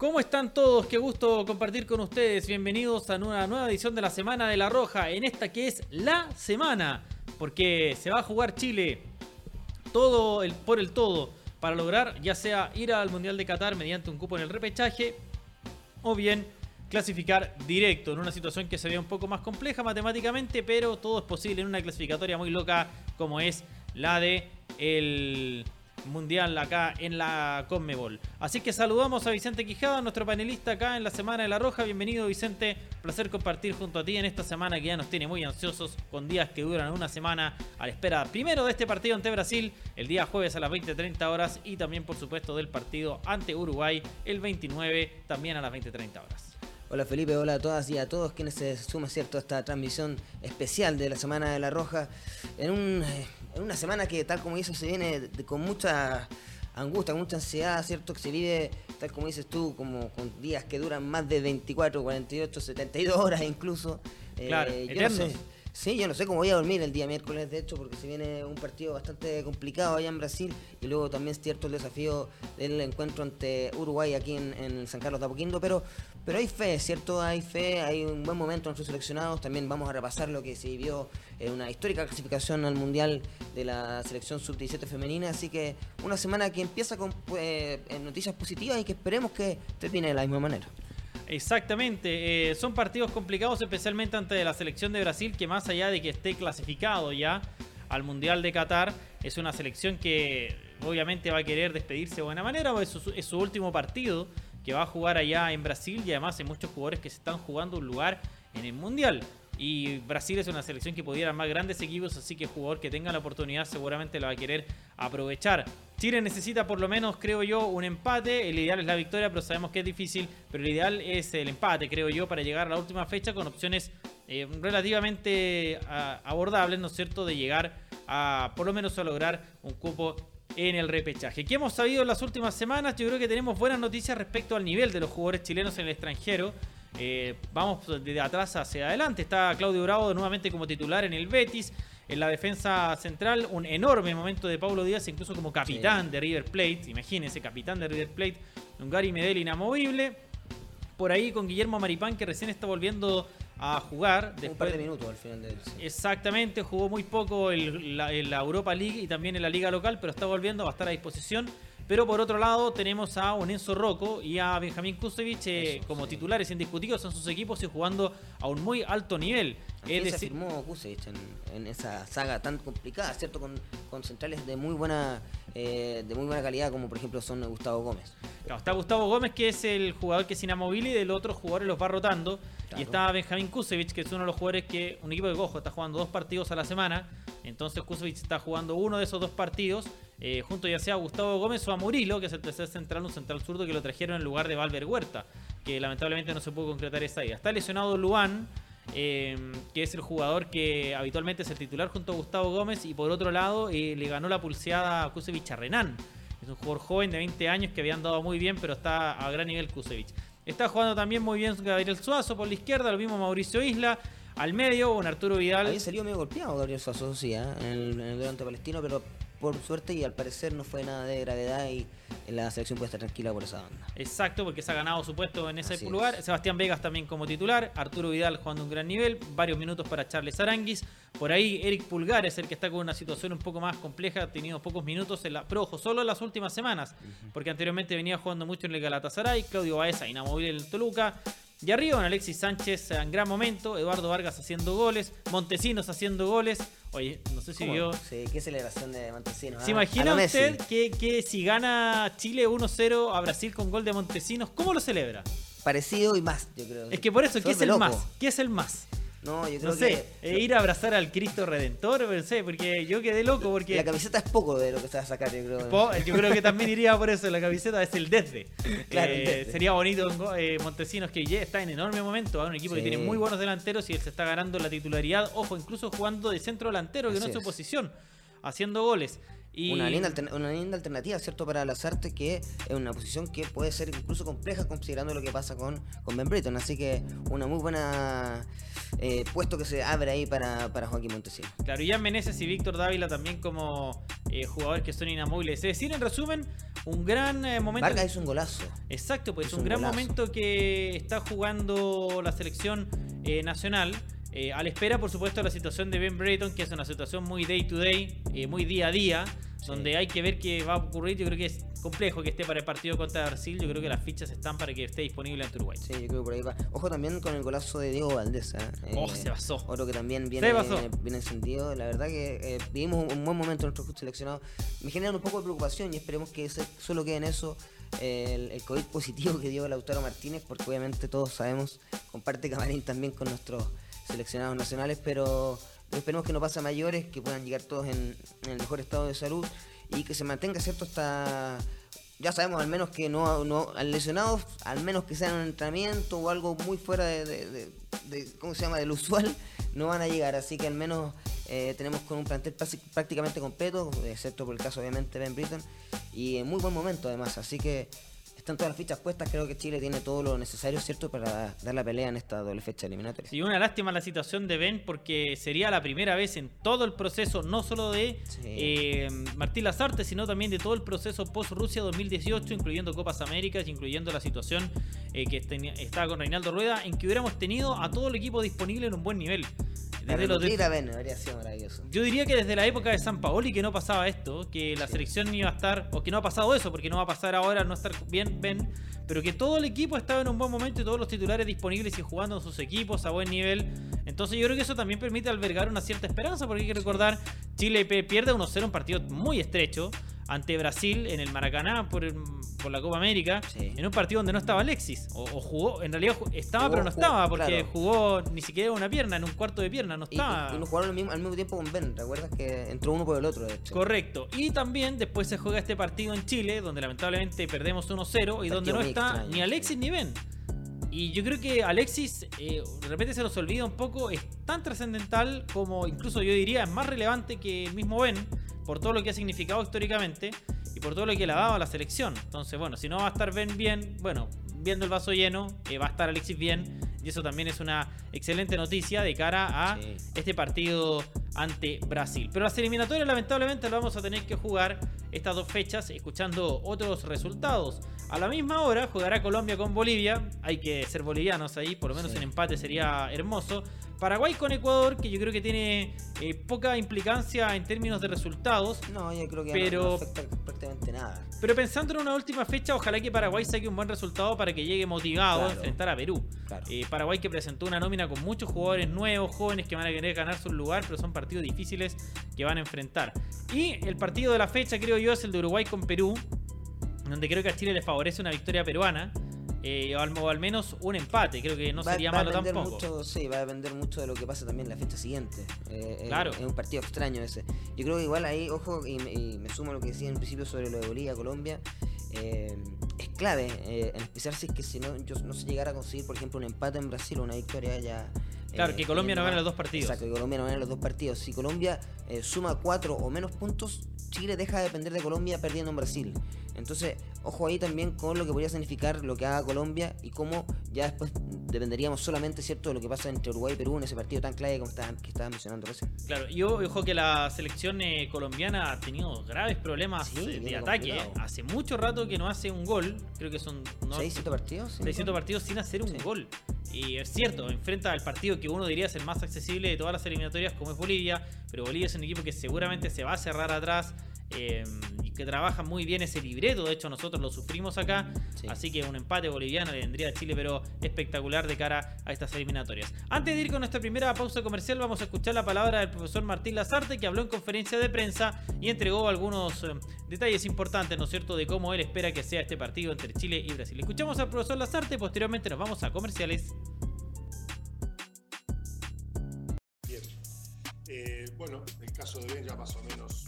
¿Cómo están todos? Qué gusto compartir con ustedes. Bienvenidos a una nueva edición de la Semana de la Roja, en esta que es la semana, porque se va a jugar Chile todo por el todo para lograr ya sea ir al Mundial de Qatar mediante un cupo en el repechaje o bien clasificar directo en una situación que se ve un poco más compleja matemáticamente, pero todo es posible en una clasificatoria muy loca como es la de el mundial acá en la Conmebol. Así que saludamos a Vicente Quijada, nuestro panelista acá en la Semana de la Roja. Bienvenido Vicente, placer compartir junto a ti en esta semana que ya nos tiene muy ansiosos con días que duran una semana a la espera primero de este partido ante Brasil el día jueves a las 20.30 horas y también por supuesto del partido ante Uruguay el 29 también a las 20.30 horas. Hola Felipe, hola a todas y a todos quienes se suman cierto a esta transmisión especial de la Semana de la Roja. En, un, eh, en una semana que tal como dices se viene con mucha angustia, con mucha ansiedad, cierto que se vive tal como dices tú como con días que duran más de 24, 48, 72 horas incluso. Claro, eh, yo no sé, Sí, yo no sé cómo voy a dormir el día miércoles, de hecho, porque se viene un partido bastante complicado allá en Brasil y luego también es cierto el desafío del encuentro ante Uruguay aquí en, San Carlos de Apoquindo, pero, pero hay fe, ¿cierto? Hay fe, hay un buen momento en nuestros seleccionados, también vamos a repasar lo que se vivió en una histórica clasificación al Mundial de la selección sub-17 femenina, así que una semana que empieza con pues, noticias positivas y que esperemos que termine de la misma manera. Exactamente, eh, son partidos complicados especialmente ante la selección de Brasil que más allá de que esté clasificado ya al Mundial de Qatar, es una selección que obviamente va a querer despedirse de buena manera, es su, es su último partido que va a jugar allá en Brasil y además hay muchos jugadores que se están jugando un lugar en el Mundial. Y Brasil es una selección que pudiera más grandes equipos, así que jugador que tenga la oportunidad seguramente la va a querer aprovechar. Chile necesita por lo menos, creo yo, un empate. El ideal es la victoria, pero sabemos que es difícil. Pero el ideal es el empate, creo yo, para llegar a la última fecha con opciones eh, relativamente abordables, ¿no es cierto?, de llegar a por lo menos a lograr un cupo en el repechaje. ¿Qué hemos sabido en las últimas semanas? Yo creo que tenemos buenas noticias respecto al nivel de los jugadores chilenos en el extranjero. Eh, vamos de atrás hacia adelante. Está Claudio Bravo nuevamente como titular en el Betis. En la defensa central, un enorme momento de Pablo Díaz, incluso como capitán de River Plate. Imagínense, capitán de River Plate. Un Gary Medel inamovible. Por ahí con Guillermo Maripán, que recién está volviendo a jugar. Después, un par de minutos al final Exactamente, jugó muy poco en la Europa League y también en la liga local, pero está volviendo, va a estar a disposición. Pero por otro lado tenemos a un Enzo Rocco y a Benjamín Kusevich eh, como titulares indiscutidos en sus equipos y jugando a un muy alto nivel. Es decir, se firmó Kusevich en, esa saga tan complicada, ¿cierto? Con, con centrales de muy buena eh, de muy buena calidad, como por ejemplo son Gustavo Gómez. está Gustavo Gómez, que es el jugador que es inamovible y del otro jugador los va rotando. Y está Benjamín Kusevich, que es uno de los jugadores que un equipo de cojo está jugando dos partidos a la semana. Entonces Kusevich está jugando uno de esos dos partidos eh, junto ya sea a Gustavo Gómez o a Murilo, que es el tercer central, un central zurdo que lo trajeron en lugar de Valver Huerta, que lamentablemente no se pudo concretar esa idea. Está lesionado Luan, eh, que es el jugador que habitualmente es el titular junto a Gustavo Gómez, y por otro lado eh, le ganó la pulseada a Kusevich a Renan. Es un jugador joven de 20 años que había andado muy bien, pero está a gran nivel Kusevich. Está jugando también muy bien Gabriel Suazo por la izquierda, lo mismo Mauricio Isla. Al medio, un Arturo Vidal. Había salido medio golpeado Gabriel Suazo, sí, en el, en el delante palestino, pero por suerte y al parecer no fue nada de gravedad y la selección puede estar tranquila por esa banda. Exacto, porque se ha ganado su puesto en ese lugar. Sebastián Vegas también como titular, Arturo Vidal jugando un gran nivel, varios minutos para Charles Aranguis. Por ahí Eric Pulgar es el que está con una situación un poco más compleja, ha tenido pocos minutos, en la, pero ojo, solo en las últimas semanas, porque anteriormente venía jugando mucho en el Galatasaray, Claudio Baeza inamovible en el Toluca. Y arriba con Alexis Sánchez en gran momento, Eduardo Vargas haciendo goles, Montesinos haciendo goles. Oye, no sé si vio. Sí, qué celebración de Montesinos. ¿Se ah, imagina usted que, que, si gana Chile 1-0 a Brasil con gol de Montesinos, cómo lo celebra? Parecido y más, yo creo. Es que por eso, ¿qué es el más? ¿Qué es el más? No, yo creo sé, eh, ir a abrazar al Cristo Redentor, no sé, porque yo quedé loco porque... La camiseta es poco de lo que se va a sacar, yo creo. yo creo que también iría por eso, la camiseta es el desde. Claro, eh, Sería bonito eh, Montesinos que ya está en enorme momento, un equipo que tiene muy buenos delanteros y él se está ganando la titularidad, ojo, incluso jugando de centro delantero, que no es su posición, haciendo goles. Una, linda una linda alternativa, ¿cierto? Para las artes, que es una posición que puede ser incluso compleja considerando lo que pasa con, con Ben Britton. Así que una muy buena eh, puesto que se abre ahí para, para Joaquín Montesinos. Claro, y Jan Meneses y Víctor Dávila también como eh, jugadores que son inamovibles. Es decir, en resumen, un gran eh, momento. Vargas es un golazo. Exacto, pues es un, gran momento que está jugando la selección nacional. A la espera, por supuesto, de la situación de Ben Brayton, que es una situación muy day to day, muy día a día donde hay que ver qué va a ocurrir. Yo creo que es complejo que esté para el partido contra Brasil. Yo creo que las fichas están para que esté disponible ante Uruguay. Sí, yo creo que por ahí va. Ojo también con el golazo de Diego Valdés. ¿eh? Oh, se pasó. Otro que también viene, viene encendido. La verdad que eh, vivimos un buen momento en nuestro seleccionado. Me genera un poco de preocupación y esperemos que solo quede en eso. El, el, COVID positivo que dio Lautaro Martínez, porque obviamente todos sabemos, comparte camarín también con nuestros seleccionados nacionales, pero esperemos que no pase mayores, que puedan llegar todos en, el mejor estado de salud y que se mantenga, ¿cierto? Hasta. Ya sabemos al menos que no, no al lesionado, al menos que sea en un entrenamiento o algo muy fuera de, ¿cómo se llama?, del usual, no van a llegar. Así que al menos eh, tenemos con un plantel prácticamente completo, excepto por el caso obviamente de Ben Britton, y en muy buen momento además. Así que están todas las fichas puestas, creo que Chile tiene todo lo necesario, ¿cierto?, para dar la pelea en esta doble fecha eliminatoria. Y una lástima la situación de Ben, porque sería la primera vez en todo el proceso, no solo de eh, Martín Lazarte, sino también de todo el proceso post-Rusia 2018, incluyendo Copas Américas, incluyendo la situación eh, que estaba con Reinaldo Rueda, en que hubiéramos tenido a todo el equipo disponible en un buen nivel. Yo diría que desde la época de San Paoli que no pasaba esto, que la selección iba a estar, o que no ha pasado eso, porque no va a pasar ahora no estar bien Pero que todo el equipo estaba en un buen momento y todos los titulares disponibles y jugando en sus equipos a buen nivel. Entonces yo creo que eso también permite albergar una cierta esperanza, porque hay que recordar, Chile pierde 1-0 un partido muy estrecho ante Brasil en el Maracaná por, por la Copa América, en un partido donde no estaba Alexis. O, jugó, en realidad estaba, pero no estaba, porque jugó ni siquiera una pierna, en un cuarto de pierna, no estaba. Y, uno jugaron al mismo, al mismo, tiempo con Ben, ¿recuerdas que entró uno por el otro? De hecho. Correcto. Y también después se juega este partido en Chile, donde lamentablemente perdemos 1-0 y donde no está ni Alexis ni Ben. Y yo creo que Alexis, eh, de repente se nos olvida un poco, es tan trascendental como incluso yo diría es más relevante que el mismo Ben por todo lo que ha significado históricamente y por todo lo que le ha dado a la selección. Entonces, bueno, si no va a estar Ben bien, bueno, viendo el vaso lleno, eh, va a estar Alexis bien. Y eso también es una excelente noticia de cara a este partido ante Brasil. Pero las eliminatorias lamentablemente las vamos a tener que jugar estas dos fechas escuchando otros resultados. A la misma hora jugará Colombia con Bolivia. Hay que ser bolivianos ahí, por lo menos en empate sería hermoso. Paraguay con Ecuador, que yo creo que tiene eh, poca implicancia en términos de resultados. No, yo creo que pero, no, afecta prácticamente nada. Pero pensando en una última fecha, ojalá que Paraguay saque un buen resultado para que llegue motivado a enfrentar a Perú. Eh, Paraguay que presentó una nómina con muchos jugadores nuevos, jóvenes que van a querer ganar su lugar, pero son partidos difíciles que van a enfrentar. Y el partido de la fecha, creo yo, es el de Uruguay con Perú, donde creo que a Chile le favorece una victoria peruana. Eh, o, al, menos un empate, creo que no sería malo tampoco. Mucho, sí, va a depender mucho de lo que pasa también la fecha siguiente. Eh, eh, claro. Es, un partido extraño ese. Yo creo que igual ahí, ojo, y, me sumo a lo que decía en principio sobre lo de Bolivia, Colombia. es clave, en especial si es que si no, yo, no se llegara a conseguir, por ejemplo, un empate en Brasil o una victoria ya. Claro, que Colombia no gane los dos partidos. Exacto, que Colombia no gane los dos partidos. Si Colombia suma cuatro o menos puntos, Chile deja de depender de Colombia perdiendo en Brasil. Entonces, ojo ahí también con lo que podría significar lo que haga Colombia y cómo ya después dependeríamos solamente, ¿cierto?, de lo que pasa entre Uruguay y Perú en ese partido tan clave como que estaba mencionando recién. Claro, yo ojo que la selección eh, colombiana ha tenido graves problemas de ataque. Eh. Hace mucho rato que no hace un gol. Creo que son... ¿no? 600 partidos. 600 partidos sin hacer un gol. Y es cierto, enfrenta al partido que uno diría es el más accesible de todas las eliminatorias como es Bolivia, pero Bolivia es un equipo que seguramente se va a cerrar atrás eh, que trabaja muy bien ese libreto. De hecho, nosotros lo sufrimos acá. Así que un empate boliviano le vendría a Chile, pero espectacular de cara a estas eliminatorias. Antes de ir con nuestra primera pausa comercial, vamos a escuchar la palabra del profesor Martín Lazarte, que habló en conferencia de prensa y entregó algunos eh, detalles importantes, ¿no es cierto?, de cómo él espera que sea este partido entre Chile y Brasil. Escuchamos al profesor Lazarte, posteriormente nos vamos a comerciales. Bien. Eh, bueno, el caso de Ben ya más o menos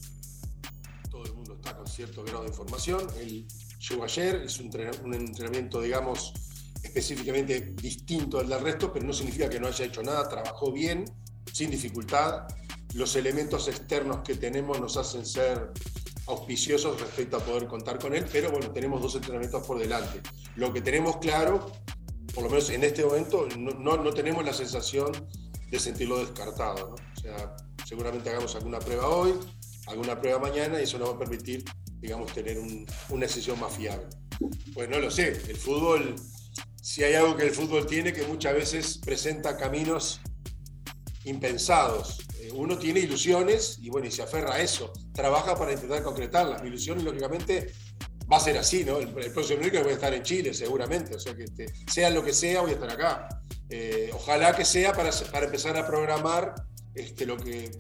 está con cierto grado de información. Él llegó ayer, es un, entrenamiento, digamos, específicamente distinto al del resto, pero no significa que no haya hecho nada, trabajó bien, sin dificultad. Los elementos externos que tenemos nos hacen ser auspiciosos respecto a poder contar con él, pero bueno, tenemos dos entrenamientos por delante. Lo que tenemos claro, por lo menos en este momento, no, no, tenemos la sensación de sentirlo descartado. O sea, seguramente hagamos alguna prueba hoy, alguna prueba mañana y eso nos va a permitir, digamos, tener una decisión más fiable. Pues no lo sé, el fútbol, si hay algo que el fútbol tiene, que muchas veces presenta caminos impensados. Eh, uno tiene ilusiones y bueno, y se aferra a eso, trabaja para intentar concretarlas. Mi ilusión, lógicamente, va a ser así, ¿no? El, próximo miércoles voy a estar en Chile, seguramente, o sea que este, sea lo que sea, voy a estar acá. Eh, ojalá que sea para, para empezar a programar este, lo que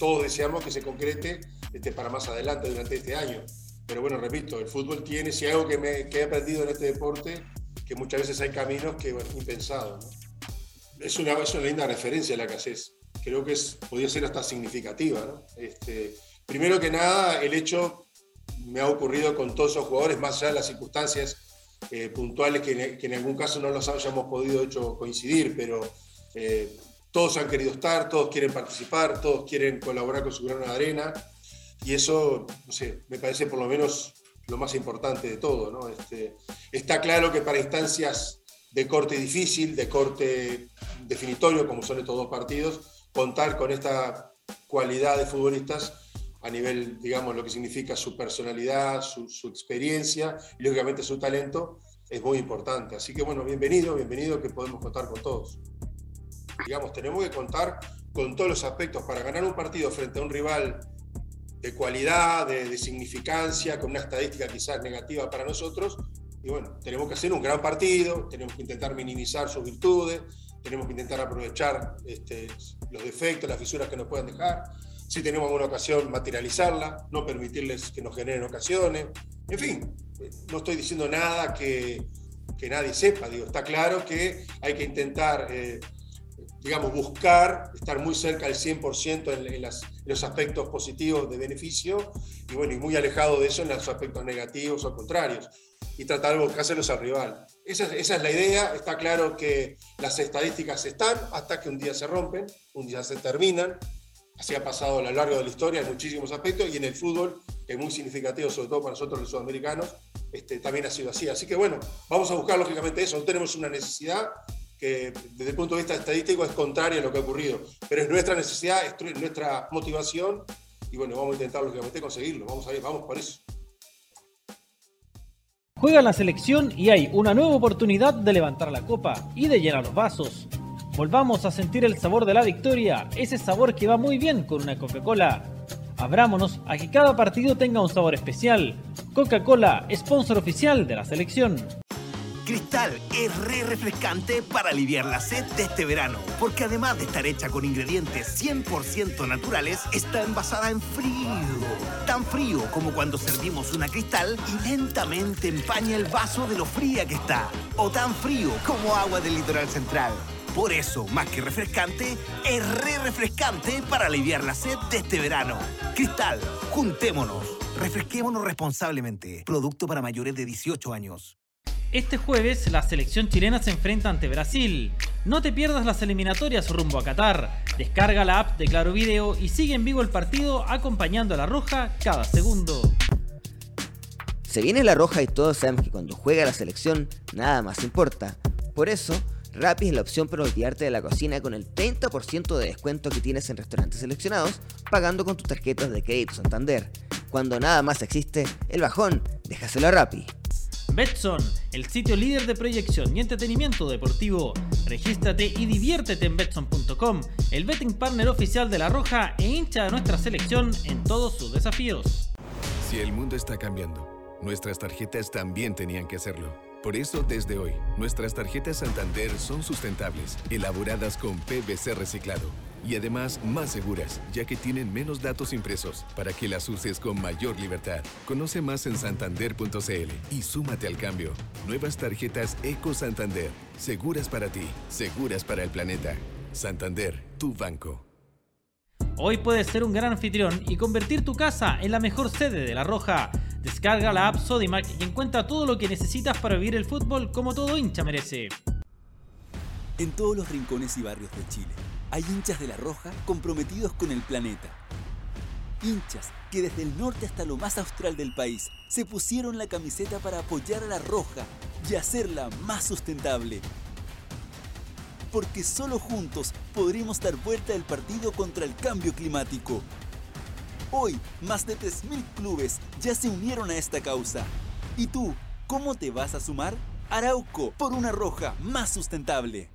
todos deseamos que se concrete este, para más adelante durante este año. Pero bueno, repito, el fútbol tiene, si algo que, me, que he aprendido en este deporte, que muchas veces hay caminos que, bueno, impensados. Es, una, es una linda referencia la que haces. Creo que es, podría ser hasta significativa. ¿no? Este, primero que nada, el hecho me ha ocurrido con todos esos jugadores, más allá de las circunstancias eh, puntuales que, que, en algún caso no los hayamos podido hecho coincidir, pero eh, todos han querido estar, todos quieren participar, todos quieren colaborar con su grano de arena y eso, no sé, me parece por lo menos lo más importante de todo. ¿no? Este, está claro que para instancias de corte difícil, de corte definitorio, como son estos dos partidos, contar con esta cualidad de futbolistas a nivel, digamos, lo que significa su personalidad, su, su experiencia y lógicamente su talento, es muy importante. Así que bueno, bienvenido, bienvenido que podemos contar con todos. Digamos, tenemos que contar con todos los aspectos para ganar un partido frente a un rival de cualidad, de, significancia, con una estadística quizás negativa para nosotros. Y bueno, tenemos que hacer un gran partido, tenemos que intentar minimizar sus virtudes, tenemos que intentar aprovechar este, los defectos, las fisuras que nos puedan dejar. Si tenemos alguna ocasión, materializarla, no permitirles que nos generen ocasiones. En fin, no estoy diciendo nada que, que nadie sepa. Digo, está claro que hay que intentar eh, digamos, buscar estar muy cerca del 100% en, en, los aspectos positivos de beneficio y, bueno, y muy alejado de eso en los aspectos negativos o contrarios y tratar de buscárselos al rival. Esa, esa, es la idea, está claro que las estadísticas están hasta que un día se rompen, un día se terminan, así ha pasado a lo largo de la historia en muchísimos aspectos y en el fútbol, que es muy significativo, sobre todo para nosotros los sudamericanos, este, también ha sido así. Así que bueno, vamos a buscar lógicamente eso, no tenemos una necesidad, que desde el punto de vista estadístico es contrario a lo que ha ocurrido, pero es nuestra necesidad, es nuestra motivación y bueno, vamos a intentar lógicamente conseguirlo, vamos a ir, vamos por eso. Juega la selección y hay una nueva oportunidad de levantar la copa y de llenar los vasos. Volvamos a sentir el sabor de la victoria, ese sabor que va muy bien con una Coca-Cola. Abrámonos a que cada partido tenga un sabor especial. Coca-Cola, sponsor oficial de la selección. Cristal es re refrescante para aliviar la sed de este verano, porque además de estar hecha con ingredientes 100% naturales, está envasada en frío. Tan frío como cuando servimos una cristal y lentamente empaña el vaso de lo fría que está. O tan frío como agua del litoral central. Por eso, más que refrescante, es re refrescante para aliviar la sed de este verano. Cristal, juntémonos. Refresquémonos responsablemente. Producto para mayores de 18 años. Este jueves la selección chilena se enfrenta ante Brasil. No te pierdas las eliminatorias rumbo a Qatar. Descarga la app de Claro Video y sigue en vivo el partido acompañando a la Roja cada segundo. Se viene la Roja y todos sabemos que cuando juega la selección nada más importa. Por eso, Rappi es la opción para olvidarte de la cocina con el 30% de descuento que tienes en restaurantes seleccionados pagando con tus tarjetas de crédito Santander. Cuando nada más existe, el bajón, déjaselo a Rappi. Betson, el sitio líder de proyección y entretenimiento deportivo. Regístrate y diviértete en Betson.com, el betting partner oficial de La Roja e hincha de nuestra selección en todos sus desafíos. Si el mundo está cambiando, nuestras tarjetas también tenían que hacerlo. Por eso, desde hoy, nuestras tarjetas Santander son sustentables, elaboradas con PVC reciclado y además más seguras, ya que tienen menos datos impresos para que las uses con mayor libertad. Conoce más en santander.cl y súmate al cambio. Nuevas tarjetas Eco Santander, seguras para ti, seguras para el planeta. Santander, tu banco. Hoy puedes ser un gran anfitrión y convertir tu casa en la mejor sede de La Roja. Descarga la app Sodimac y encuentra todo lo que necesitas para vivir el fútbol como todo hincha merece. En todos los rincones y barrios de Chile hay hinchas de la Roja comprometidos con el planeta. Hinchas que desde el norte hasta lo más austral del país se pusieron la camiseta para apoyar a la roja y hacerla más sustentable. Porque solo juntos podremos dar vuelta al partido contra el cambio climático. Hoy, más de 3.000 clubes ya se unieron a esta causa. ¿Y tú, cómo te vas a sumar? Arauco, por una roja más sustentable.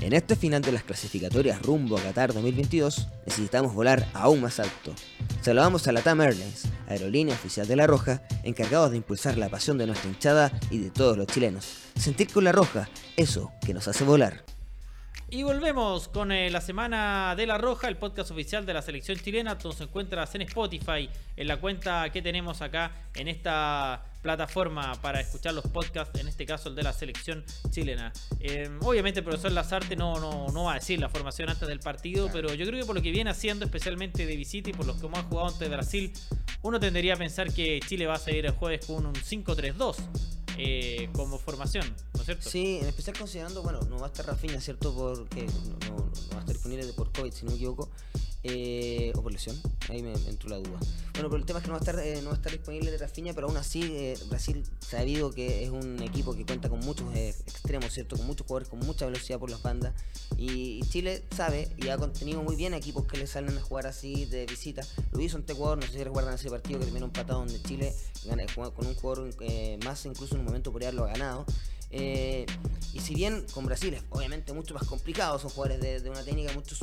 En este final de las clasificatorias rumbo a Qatar 2022, necesitamos volar aún más alto. Saludamos a la TAM Airlines, aerolínea oficial de La Roja, encargados de impulsar la pasión de nuestra hinchada y de todos los chilenos. Sentir con La Roja, eso que nos hace volar. Y volvemos con eh, la Semana de la Roja, el podcast oficial de la selección chilena. Nos encuentras en Spotify, en la cuenta que tenemos acá en esta plataforma para escuchar los podcasts, en este caso el de la selección chilena. Eh, obviamente el profesor Lazarte no, no, no va a decir la formación antes del partido, pero yo creo que por lo que viene haciendo, especialmente de visita y por los que hemos jugado ante Brasil, uno tendería a pensar que Chile va a seguir el jueves con un 5-3-2 eh, como formación, ¿no es cierto? Sí, en especial considerando, bueno, no va a estar Rafinha, ¿cierto? Porque no, no- no va a estar disponible por COVID, si no me equivoco, eh, o por lesión, ahí me, entró la duda. Bueno, pero el tema es que no va a estar, eh, no va a estar disponible de Rafinha, pero aún así eh, Brasil sabido que es un equipo que cuenta con muchos eh, extremos, ¿cierto? Con muchos jugadores con mucha velocidad por las bandas. Y, Chile sabe y ha contenido muy bien equipos que le salen a jugar así de visita. Lo hizo ante Ecuador, no sé si recuerdan ese partido que terminó empatado donde Chile gana- con un jugador eh, más, incluso en un momento podría haberlo ganado. Eh, y si bien con Brasil es obviamente mucho más complicado, son jugadores de, de una técnica mucho,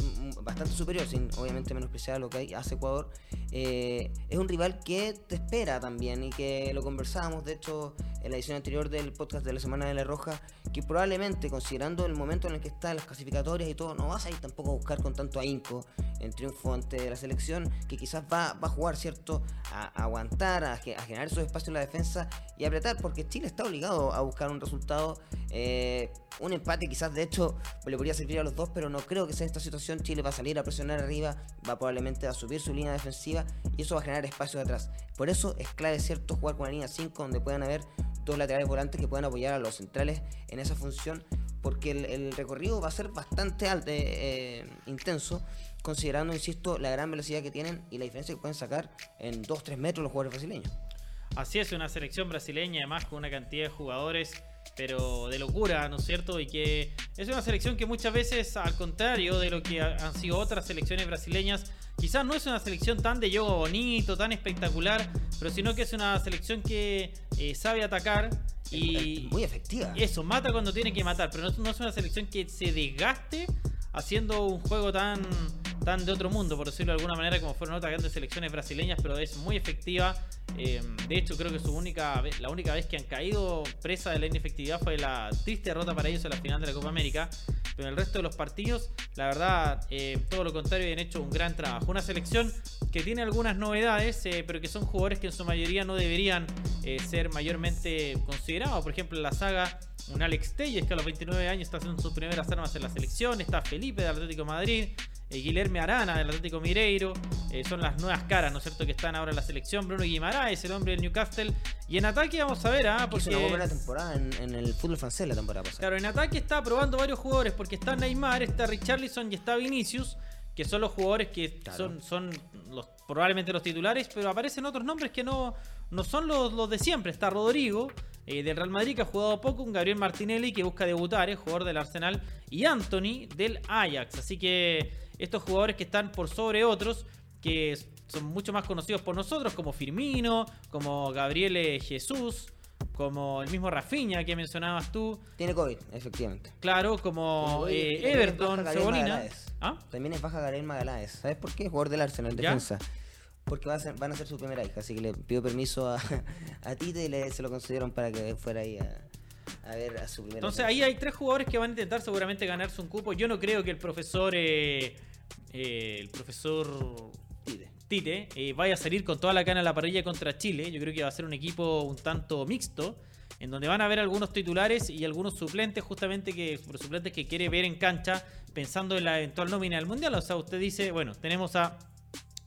bastante superior, sin obviamente menospreciar lo que hace Ecuador, eh, es un rival que te espera también y que lo conversábamos, de hecho, en la edición anterior del podcast de la Semana de la Roja, que probablemente, considerando el momento en el que están las clasificatorias y todo, no vas a ir tampoco a buscar con tanto ahínco en triunfo ante la selección, que quizás va, va a jugar, ¿cierto?, a, aguantar, a generar esos espacios en la defensa y apretar, porque Chile está obligado a buscar un resultado. eh, un empate quizás de hecho le podría servir a los dos, pero no creo que sea esta situación. Chile va a salir a presionar arriba, va probablemente a subir su línea defensiva y eso va a generar espacio de atrás. Por eso es clave, ¿cierto?, jugar con la línea 5 donde puedan haber dos laterales volantes que puedan apoyar a los centrales en esa función, porque el, recorrido va a ser bastante alto, eh, eh, intenso, considerando, insisto, la gran velocidad que tienen y la diferencia que pueden sacar en 2-3 metros los jugadores brasileños. Así es, una selección brasileña, además con una cantidad de jugadores, pero de locura, ¿no es cierto? Y que es una selección que muchas veces, al contrario de lo que ha- han sido otras selecciones brasileñas, quizás no es una selección tan de juego bonito, tan espectacular, pero sino que es una selección que eh, sabe atacar y Muy efectiva. eso, mata cuando tiene que matar, pero no, no es una selección que se desgaste haciendo un juego tan, tan de otro mundo, por decirlo de alguna manera, como fueron otras grandes selecciones brasileñas, pero es muy efectiva. Eh, de hecho, creo que su única la única vez que han caído presa de la inefectividad fue la triste derrota para ellos en la final de la Copa América. Pero en el resto de los partidos, la verdad, eh, todo lo contrario, han hecho un gran trabajo. Una selección que tiene algunas novedades, eh, pero que son jugadores que en su mayoría no deberían ser mayormente considerados. Por ejemplo, la saga, un Alex Telles que a los 29 años está haciendo sus primeras armas en la selección. Está Felipe del Atlético de Madrid. Eh, Guilherme Arana del Atlético Mineiro. eh, son las nuevas caras, ¿no es cierto?, que están ahora en la selección. Bruno Guimaraes, el hombre del Newcastle. Y en ataque vamos a ver, ¿ah? Porque... una muy buena temporada en, en el fútbol francés la temporada pasada. Claro, en ataque está probando varios jugadores porque está Neymar, está Richarlison y está Vinicius, que son los jugadores que Claro. son, son los, probablemente los titulares, pero aparecen otros nombres que no, no son los, los de siempre. Está Rodrigo, eh, del Real Madrid, que ha jugado poco, un Gabriel Martinelli, que busca debutar, es jugador del Arsenal, y Anthony, del Ajax. Así que estos jugadores que están por sobre otros, que son mucho más conocidos por nosotros, como Firmino, como Gabriel Jesús, como el mismo Rafinha que mencionabas tú. Tiene COVID, efectivamente. Claro, como eh, Everton, Cebolina. ¿Ah? También es baja Gabriel Magaláes. ¿Sabes por qué? Jugador del Arsenal, ¿Ya? defensa. Porque va a ser- van a ser su primera hija, así que le pido permiso a, a Tite y le, se lo concedieron para que fuera ahí a, a ver a su primera Entonces ahí hay tres jugadores que van a intentar seguramente ganarse un cupo. Yo no creo que el profesor, eh, eh, el profesor Tite. Tite eh, vaya a salir con toda la cana a la parrilla contra Chile. Yo creo que va a ser un equipo un tanto mixto, en donde van a haber algunos titulares y algunos suplentes, justamente que suplentes que quiere ver en cancha, pensando en la eventual nómina del mundial. O sea, usted dice, bueno, tenemos a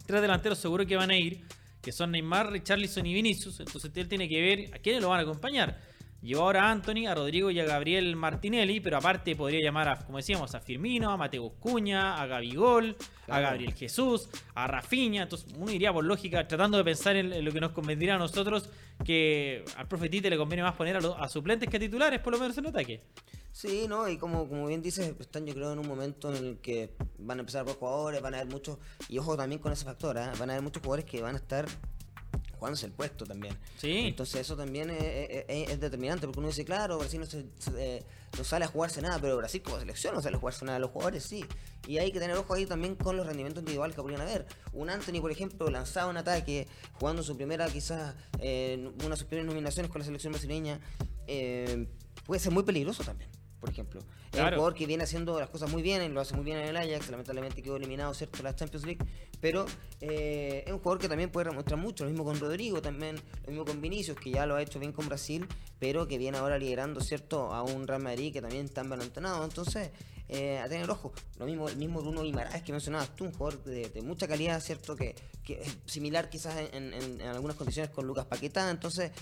tres delanteros seguro que van a ir, que son Neymar, Richarlison y Vinicius. Entonces él tiene que ver a quiénes lo van a acompañar. Llevó ahora a Anthony, a Rodrigo y a Gabriel Martinelli, pero aparte podría llamar, a, como decíamos, a Firmino, a Mateo Cuña, a Gabigol, a. Gabriel Jesús, a Rafinha. Entonces, uno iría por lógica, tratando de pensar en, lo que nos convendría a nosotros, que al profe Tite le conviene más poner a, los- a suplentes que a titulares, por lo menos en ataque. Sí, ¿no? Y como, como bien dices, están yo creo en un momento en el que van a empezar por jugadores, van a haber muchos, y ojo también con ese factor, ¿ah? van a haber muchos jugadores que van a estar jugándose el puesto también. Sí. Entonces eso también es, es- es- es determinante, porque uno dice, claro, Brasil no, se- se- eh, no sale a jugarse nada, pero Brasil como selección no sale a jugarse nada, los jugadores sí. Y hay que tener ojo ahí también con los rendimientos individuales que podrían haber. Un Anthony, por ejemplo, lanzaba un ataque, jugando su primera, quizás, eh, una de sus primeras nominaciones con la selección brasileña, eh, puede ser muy peligroso también. Por ejemplo, es un jugador que viene haciendo las cosas muy bien, lo hace muy bien en el Ajax, lamentablemente quedó eliminado, ¿cierto?, la Champions League, pero eh, es un jugador que también puede demostrar mucho, lo mismo con Rodrigo también, lo mismo con Vinicius, que ya lo ha hecho bien con Brasil, pero que viene ahora liderando, ¿cierto?, a un Real Madrid que también está embalantonado, entonces, eh, a tener ojo, lo mismo, el mismo Bruno Guimaraes que mencionabas tú, un jugador de, de mucha calidad, ¿cierto?, que, que es similar quizás en, en- en algunas condiciones con Lucas Paquetá, entonces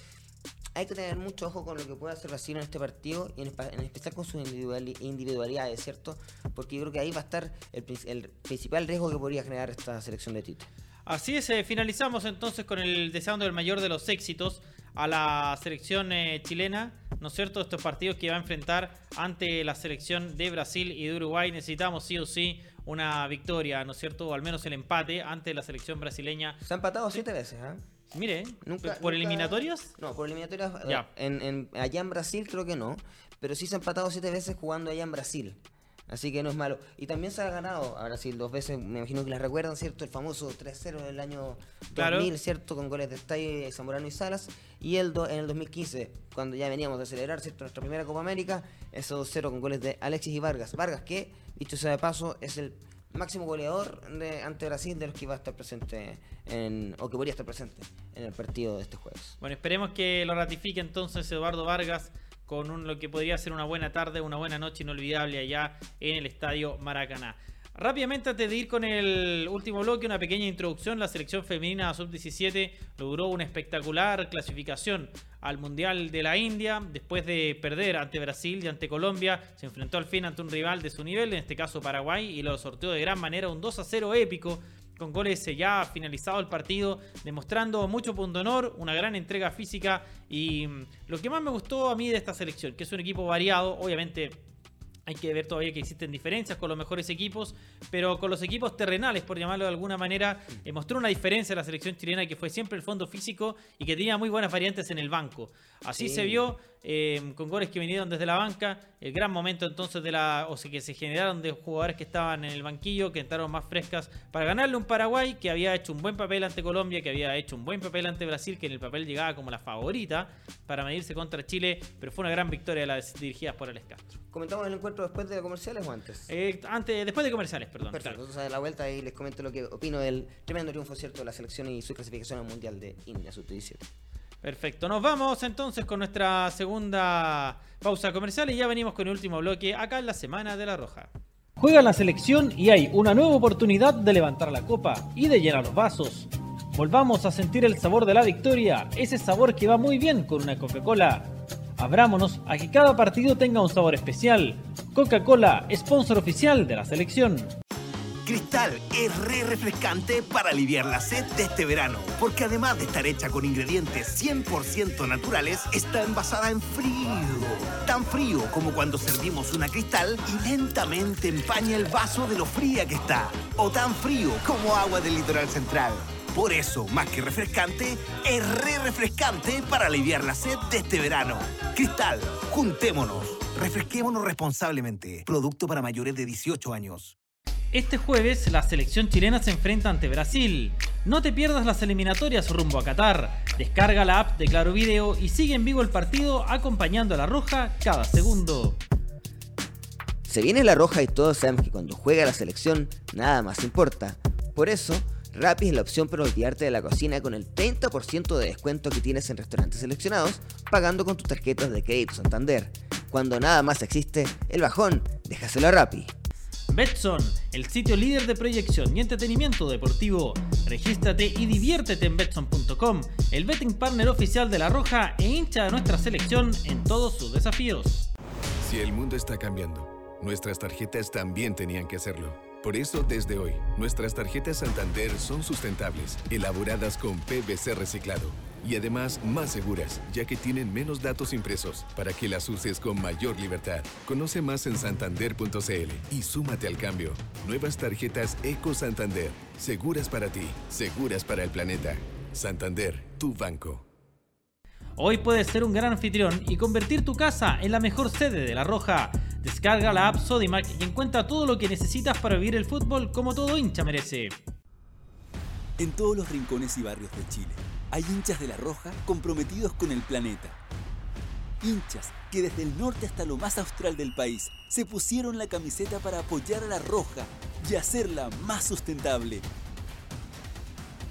hay que tener mucho ojo con lo que puede hacer Brasil en este partido y en, especial con sus individuali- individualidades, ¿cierto? Porque yo creo que ahí va a estar el, el principal riesgo que podría generar esta selección de Tite. Así es, eh, finalizamos entonces con el deseando el mayor de los éxitos a la selección eh, chilena, ¿no es cierto? Estos partidos que va a enfrentar ante la selección de Brasil y de Uruguay. Necesitamos sí o sí una victoria, ¿no es cierto? O al menos el empate ante la selección brasileña. Se ha empatado siete veces, ¿ah? Mire, Nunca- ¿por nunca- eliminatorias? No, por eliminatorias. Ya. En, en- allá en Brasil creo que no. Pero sí se ha empatado siete veces jugando allá en Brasil. Así que no es malo. Y también se ha ganado a Brasil dos veces. Me imagino que las recuerdan, ¿cierto? El famoso 3-0 del año Claro. 2000, ¿cierto? Con goles de Stay, Zamorano y Salas. Y el do- en el 2015, cuando ya veníamos de celebrar, ¿cierto? Nuestra primera Copa América. Ese 2-0 con goles de Alexis y Vargas. Vargas, que, dicho sea de paso, es el máximo goleador de, ante Brasil de los que va a estar presente en, o que podría estar presente en el partido de este jueves. Bueno, esperemos que lo ratifique entonces Eduardo Vargas con un, lo que podría ser una buena tarde, una buena noche inolvidable allá en el Estadio Maracaná. Rápidamente, antes de ir con el último bloque, una pequeña introducción. La selección femenina sub-17 logró una espectacular clasificación al Mundial de la India. Después de perder ante Brasil y ante Colombia, se enfrentó al fin ante un rival de su nivel, en este caso Paraguay, y lo sorteó de gran manera, un 2 a 0 épico con goles ya finalizado el partido, demostrando mucho punto honor, una gran entrega física y mm, lo que más me gustó a mí de esta selección, que es un equipo variado, obviamente hay que ver todavía que existen diferencias con los mejores equipos, pero con los equipos terrenales, por llamarlo de alguna manera, eh, mostró una diferencia la selección chilena que fue siempre el fondo físico y que tenía muy buenas variantes en el banco. Así Sí. se vio eh, con goles que vinieron desde la banca, el gran momento entonces de la, o sea, que se generaron de jugadores que estaban en el banquillo, que entraron más frescas para ganarle un Paraguay que había hecho un buen papel ante Colombia, que había hecho un buen papel ante Brasil, que en el papel llegaba como la favorita para medirse contra Chile, pero fue una gran victoria de las dirigidas por Alex Castro. ¿Comentamos el encuentro después de comerciales o antes? Eh, antes, después de comerciales, perdón. Perfecto, claro. entonces a la vuelta ahí les comento lo que opino del tremendo triunfo cierto de la selección y su clasificación al Mundial de India Sub-17. Perfecto, nos vamos entonces con nuestra segunda pausa comercial y ya venimos con el último bloque acá en la Semana de la Roja. Juega la selección y hay una nueva oportunidad de levantar la copa y de llenar los vasos. Volvamos a sentir el sabor de la victoria, ese sabor que va muy bien con una Coca-Cola. Abrámonos a que cada partido tenga un sabor especial. Coca-Cola, sponsor oficial de la selección. Es re refrescante para aliviar la sed de este verano, porque además de estar hecha con ingredientes 100% naturales, está envasada en frío. Tan frío como cuando servimos una cristal y lentamente empaña el vaso de lo fría que está. O tan frío como agua del litoral central. Por eso, más que refrescante, es re refrescante para aliviar la sed de este verano. Cristal, juntémonos. Refresquémonos responsablemente. Producto para mayores de 18 años. Este jueves la selección chilena se enfrenta ante Brasil. No te pierdas las eliminatorias rumbo a Qatar. Descarga la app de Claro Video y sigue en vivo el partido acompañando a la roja cada segundo. Se viene la roja y todos sabemos que cuando juega la selección nada más importa. Por eso, Rappi es la opción para olvidarte de la cocina con el 30% de descuento que tienes en restaurantes seleccionados pagando con tus tarjetas de crédito Santander. Cuando nada más existe, el bajón, déjaselo a Rappi. Betson, el sitio líder de proyección y entretenimiento deportivo. Regístrate y diviértete en Betson.com, el betting partner oficial de La Roja e hincha de nuestra selección en todos sus desafíos. Si el mundo está cambiando, nuestras tarjetas también tenían que hacerlo. Por eso, desde hoy, nuestras tarjetas Santander son sustentables, elaboradas con PVC reciclado y además más seguras, ya que tienen menos datos impresos para que las uses con mayor libertad. Conoce más en santander.cl y súmate al cambio. Nuevas tarjetas Eco Santander, seguras para ti, seguras para el planeta. Santander, tu banco. Hoy puedes ser un gran anfitrión y convertir tu casa en la mejor sede de La Roja. Descarga la app Sodimac y encuentra todo lo que necesitas para vivir el fútbol como todo hincha merece. En todos los rincones y barrios de Chile hay hinchas de La Roja comprometidos con el planeta. Hinchas que desde el norte hasta lo más austral del país se pusieron la camiseta para apoyar a La Roja y hacerla más sustentable.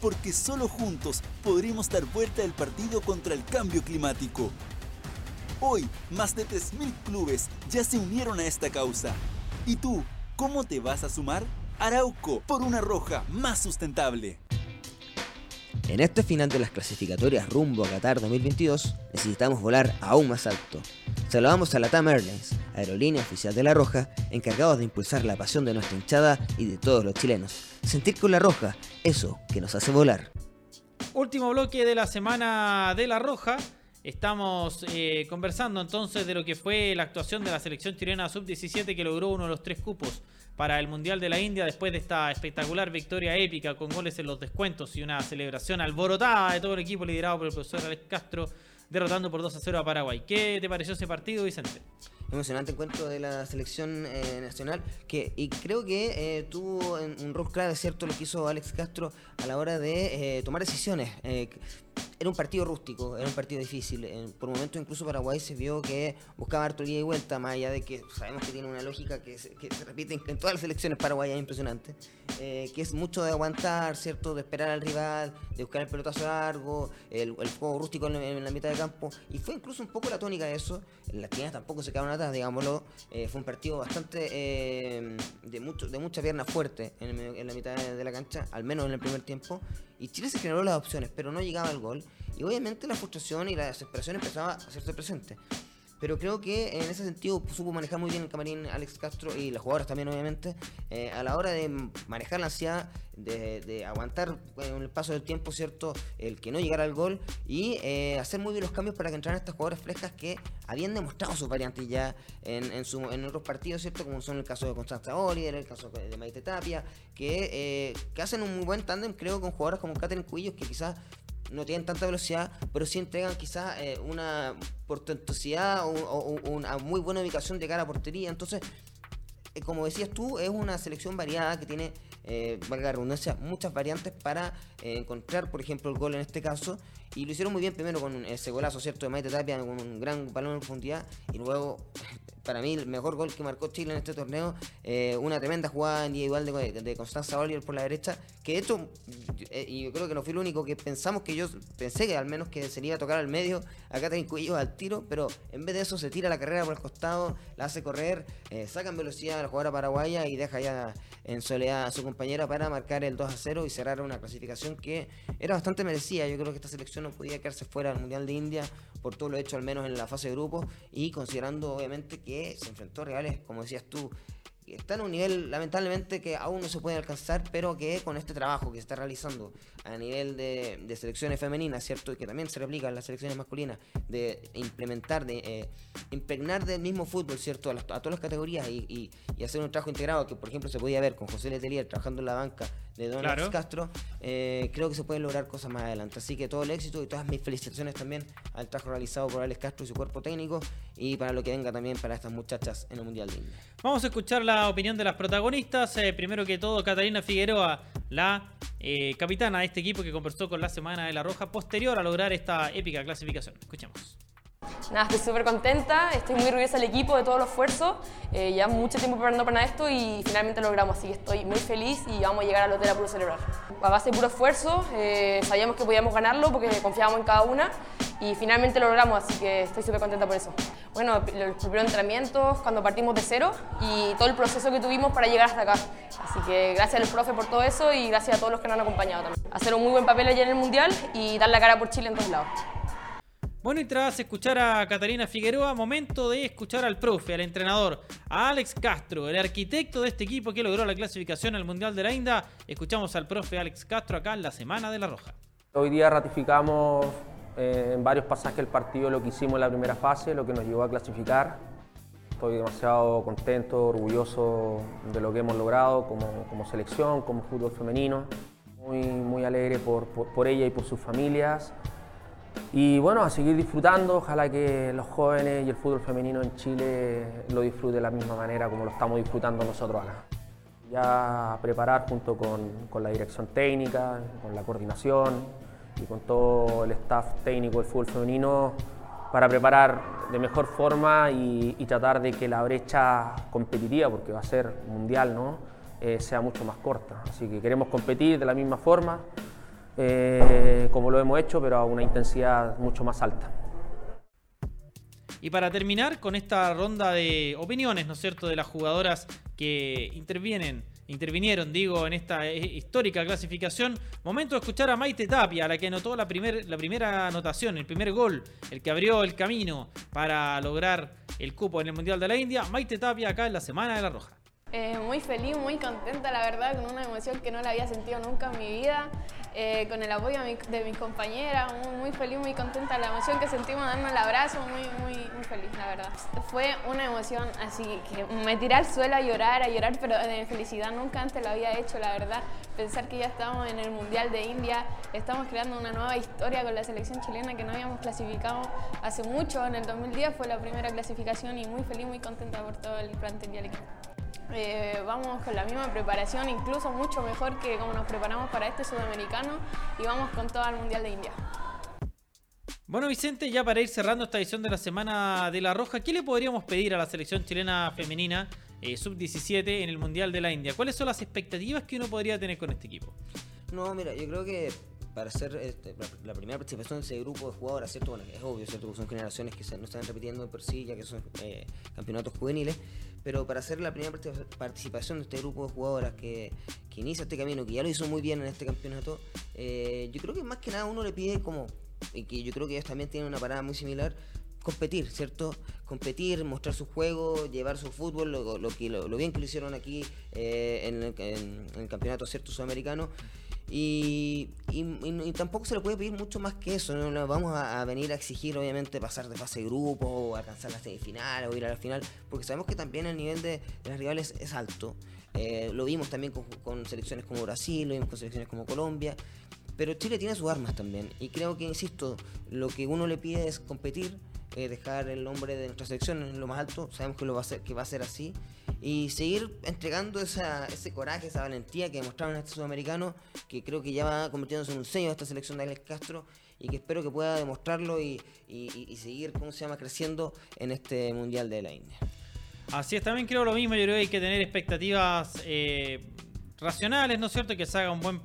Porque solo juntos podremos dar vuelta al partido contra el cambio climático. Hoy, más de 3.000 clubes ya se unieron a esta causa. ¿Y tú, cómo te vas a sumar? Arauco, por una roja más sustentable. En este final de las clasificatorias rumbo a Qatar 2022, necesitamos volar aún más alto. Saludamos a la TAM Airlines, aerolínea oficial de La Roja, encargados de impulsar la pasión de nuestra hinchada y de todos los chilenos. Sentir con La Roja, eso que nos hace volar. Último bloque de la semana de La Roja. Estamos eh, conversando entonces de lo que fue la actuación de la selección chilena sub-17 que logró uno de los tres cupos para el Mundial de la India después de esta espectacular victoria épica con goles en los descuentos y una celebración alborotada de todo el equipo liderado por el profesor Alex Castro derrotando por 2 a 0 a Paraguay. ¿Qué te pareció ese partido, Vicente? Emocionante encuentro de la selección eh, nacional que y creo que eh, tuvo un rol clave cierto lo que hizo Alex Castro a la hora de eh, tomar decisiones era un partido rústico, era un partido difícil. por momentos incluso Paraguay se vio que buscaba harto y vuelta, más allá de que sabemos que tiene una lógica que se, repite en, todas las selecciones paraguayas, impresionante, eh, que es mucho de aguantar, ¿cierto? De esperar al rival, de buscar el pelotazo largo, el, juego rústico en, la mitad de campo. Y fue incluso un poco la tónica de eso. Las tiendas tampoco se quedaron digámoslo. Eh, fue un partido bastante eh, de, mucho, de mucha pierna fuerte en, la mitad de la cancha, al menos en el primer tiempo. Y Chile se generó las opciones, pero no llegaba al gol. Y obviamente la frustración y la desesperación empezaba a hacerse presente. Pero creo que en ese sentido supo manejar muy bien el camarín Alex Castro y las jugadoras también, obviamente, eh, a la hora de manejar la ansiedad, de, aguantar con el paso del tiempo, ¿cierto? El que no llegara al gol y eh, hacer muy bien los cambios para que entraran estas jugadoras frescas que habían demostrado sus variantes ya en, en, otros partidos, ¿cierto? Como son el caso de Constanza Oliver, el caso de Maite Tapia, que, eh, que hacen un muy buen tándem, creo, con jugadoras como Catherine Cuillos, que quizás no tienen tanta velocidad, pero sí entregan quizás eh, una portentosidad o, una muy buena ubicación de cara a portería. Entonces, eh, como decías tú, es una selección variada que tiene, eh, valga la redundancia, muchas variantes para encontrar, por ejemplo, el gol en este caso. Y lo hicieron muy bien primero con ese golazo, ¿cierto? De Maite Tapia, con un gran balón en profundidad. Y luego para mí el mejor gol que marcó Chile en este torneo, eh, una tremenda jugada individual de, de, Constanza Oliver por la derecha, que de hecho, eh, y yo creo que no fui el único que pensamos que yo pensé que al menos que se le iba a tocar al medio, acá tengo Cuillo al tiro, pero en vez de eso se tira la carrera por el costado, la hace correr, eh, saca en velocidad a la jugadora paraguaya y deja ya en soledad a su compañera para marcar el 2 a 0 y cerrar una clasificación que era bastante merecida. Yo creo que esta selección no podía quedarse fuera del Mundial de India por todo lo hecho al menos en la fase de grupos y considerando obviamente que se enfrentó a rivales, como decías tú, está en un nivel lamentablemente que aún no se puede alcanzar, pero que con este trabajo que se está realizando a nivel de, selecciones femeninas, ¿cierto? Y que también se replica en las selecciones masculinas, de implementar, de eh, impregnar del mismo fútbol, ¿cierto? A, todas las categorías y, hacer un trabajo integrado que, por ejemplo, se podía ver con José Letelier trabajando en la banca de Don Castro, eh, creo que se pueden lograr cosas más adelante. Así que todo el éxito y todas mis felicitaciones también al trabajo realizado por Alex Castro y su cuerpo técnico y para lo que venga también para estas muchachas en el Mundial de Vamos a escuchar la opinión de las protagonistas. Eh, primero que todo, Catalina Figueroa, la eh, capitana de este equipo que conversó con la Semana de la Roja posterior a lograr esta épica clasificación. Escuchemos. Nada, estoy súper contenta, estoy muy orgullosa del equipo, de todo el esfuerzo. Eh, ya mucho tiempo preparando para esto y finalmente lo logramos, así que estoy muy feliz y vamos a llegar al hotel a puro celebrar. A base de puro esfuerzo, sabíamos que podíamos ganarlo porque confiábamos en cada una y finalmente lo logramos, así que estoy súper contenta por eso. Bueno, los primeros entrenamientos, cuando partimos de cero y todo el proceso que tuvimos para llegar hasta acá. Así que gracias al profe por todo eso y gracias a todos los que nos han acompañado también. Hacer un muy buen papel allá en el Mundial y dar la cara por Chile en todos lados. Bueno, y tras escuchar a Catalina Figueroa, momento de escuchar al profe, al entrenador, a Alex Castro, el arquitecto de este equipo que logró la clasificación al Mundial de la India. Escuchamos al profe Alex Castro acá en la Semana de la Roja. Hoy día ratificamos eh, en varios pasajes del partido lo que hicimos en la primera fase, lo que nos llevó a clasificar. Estoy demasiado contento, orgulloso de lo que hemos logrado como, como selección, como fútbol femenino. Muy, muy alegre por, por, por ella y por sus familias. Y bueno, a seguir disfrutando, ojalá que los jóvenes y el fútbol femenino en Chile lo disfruten de la misma manera como lo estamos disfrutando nosotros acá. Ya preparar junto con, con la dirección técnica, con la coordinación y con todo el staff técnico del fútbol femenino para preparar de mejor forma y, tratar de que la brecha competitiva, porque va a ser mundial, ¿no? Eh, sea mucho más corta. Así que queremos competir de la misma forma, eh, como lo hemos hecho, pero a una intensidad mucho más alta. Y para terminar con esta ronda de opiniones, ¿no es cierto?, de las jugadoras que intervienen, intervinieron, digo, en esta eh, histórica clasificación, momento de escuchar a Maite Tapia, la que anotó la, primer, la primera anotación, el primer gol, el que abrió el camino para lograr el cupo en el Mundial de la India. Maite Tapia acá en la Semana de la Roja. Eh, muy feliz, muy contenta, la verdad, con una emoción que no la había sentido nunca en mi vida, eh, con el apoyo de, mi, de mis compañeras, muy, muy, feliz, muy contenta, la emoción que sentimos dando el abrazo, muy, muy, muy feliz, la verdad. Fue una emoción así que me tiré al suelo a llorar, a llorar, pero de felicidad nunca antes lo había hecho, la verdad. Pensar que ya estamos en el Mundial de India, estamos creando una nueva historia con la selección chilena que no habíamos clasificado hace mucho, en el 2010 fue la primera clasificación y muy feliz, muy contenta por todo el plantel y el equipo. Eh, vamos con la misma preparación, incluso mucho mejor que como nos preparamos para este sudamericano y vamos con todo el Mundial de India. Bueno, Vicente, ya para ir cerrando esta edición de la Semana de la Roja, ¿qué le podríamos pedir a la selección chilena femenina eh, sub-17 en el Mundial de la India? ¿Cuáles son las expectativas que uno podría tener con este equipo? No, mira, yo creo que para hacer este, la, la, primera participación de ese grupo de jugadoras, ¿cierto? Bueno, es obvio, ¿cierto? Son generaciones que se, no están repitiendo por sí, ya que son eh, campeonatos juveniles, pero para hacer la primera participación de este grupo de jugadoras que, inicia este camino, que ya lo hizo muy bien en este campeonato, eh, yo creo que más que nada uno le pide como, y que yo creo que ellos también tienen una parada muy similar, competir, ¿cierto? Competir, mostrar su juego, llevar su fútbol, lo, lo, lo, lo bien que lo hicieron aquí eh, en, el, en, en, el campeonato cierto sudamericano. Y, y, y, tampoco se le puede pedir mucho más que eso. No, no vamos a, a, venir a exigir, obviamente, pasar de fase de grupo, o alcanzar la semifinal, o ir a la final, porque sabemos que también el nivel de, de las rivales es alto. Eh, lo vimos también con, con, selecciones como Brasil, lo vimos con selecciones como Colombia. Pero Chile tiene sus armas también. Y creo que, insisto, lo que uno le pide es competir, eh, dejar el nombre de nuestra selección en lo más alto. Sabemos que, lo va, a ser, que va a ser así y seguir entregando ese coraje, esa valentía que demostraron este sudamericano, que creo que ya va convirtiéndose en un sello de esta selección de Alex Castro y que espero que pueda demostrarlo y, y, y seguir, ¿cómo se llama?, creciendo en este Mundial de la India. Así es, también creo lo mismo, yo creo que hay que tener expectativas eh, racionales, ¿no es cierto?, que se haga un buen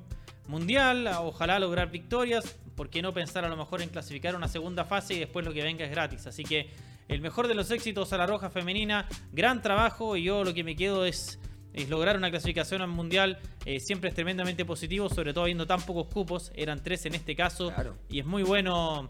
mundial, ojalá lograr victorias, ¿por qué no pensar a lo mejor en clasificar una segunda fase y después lo que venga es gratis? Así que el mejor de los éxitos a la Roja Femenina. Gran trabajo y yo lo que me quedo es, es lograr una clasificación al Mundial. Eh, siempre es tremendamente positivo, sobre todo habiendo tan pocos cupos. Eran tres en este caso. Claro. Y es muy bueno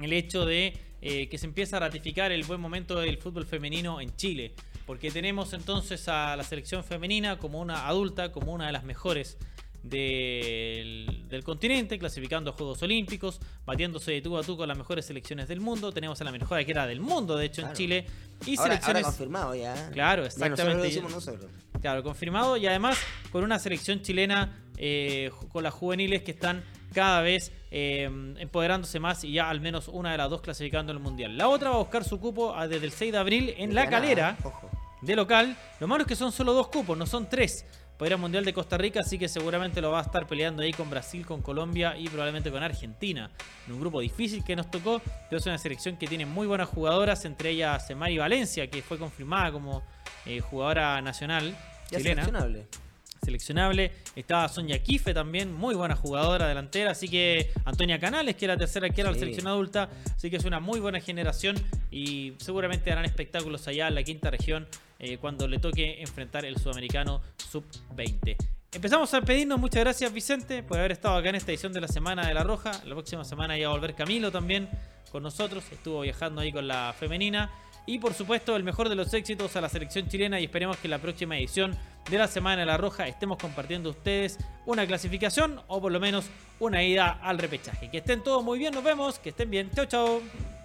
el hecho de eh, que se empieza a ratificar el buen momento del fútbol femenino en Chile. Porque tenemos entonces a la selección femenina como una adulta, como una de las mejores del, del, continente, clasificando a Juegos Olímpicos, batiéndose de tú a tú con las mejores selecciones del mundo. Tenemos a la mejor arquera del mundo, de hecho, claro. en Chile. Y ahora, selecciones. Ahora confirmado ya. Claro, exactamente. Ya nosotros. Claro, confirmado. Y además con una selección chilena eh, con las juveniles que están cada vez eh, empoderándose más y ya al menos una de las dos clasificando el mundial. La otra va a buscar su cupo desde el 6 de abril en La Calera. Ojo. De local, lo malo es que son solo dos cupos, no son tres para ir al Mundial de Costa Rica, así que seguramente lo va a estar peleando ahí con Brasil, con Colombia y probablemente con Argentina. En un grupo difícil que nos tocó, pero es una selección que tiene muy buenas jugadoras, entre ellas Mari Valencia, que fue confirmada como eh, jugadora nacional ya chilena. Seleccionable. Estaba Sonia Kife también, muy buena jugadora delantera. Así que Antonia Canales, que era la tercera que era la Sí. selección adulta. Así que es una muy buena generación y seguramente harán espectáculos allá en la quinta región eh, cuando le toque enfrentar el sudamericano sub-20. Empezamos a pedirnos, muchas gracias Vicente por haber estado acá en esta edición de la Semana de la Roja. La próxima semana ya va a volver Camilo también con nosotros, estuvo viajando ahí con la femenina. Y por supuesto el mejor de los éxitos a la selección chilena y esperemos que en la próxima edición de la Semana de la Roja estemos compartiendo ustedes una clasificación o por lo menos una ida al repechaje. Que estén todos muy bien, nos vemos, que estén bien, chao chao.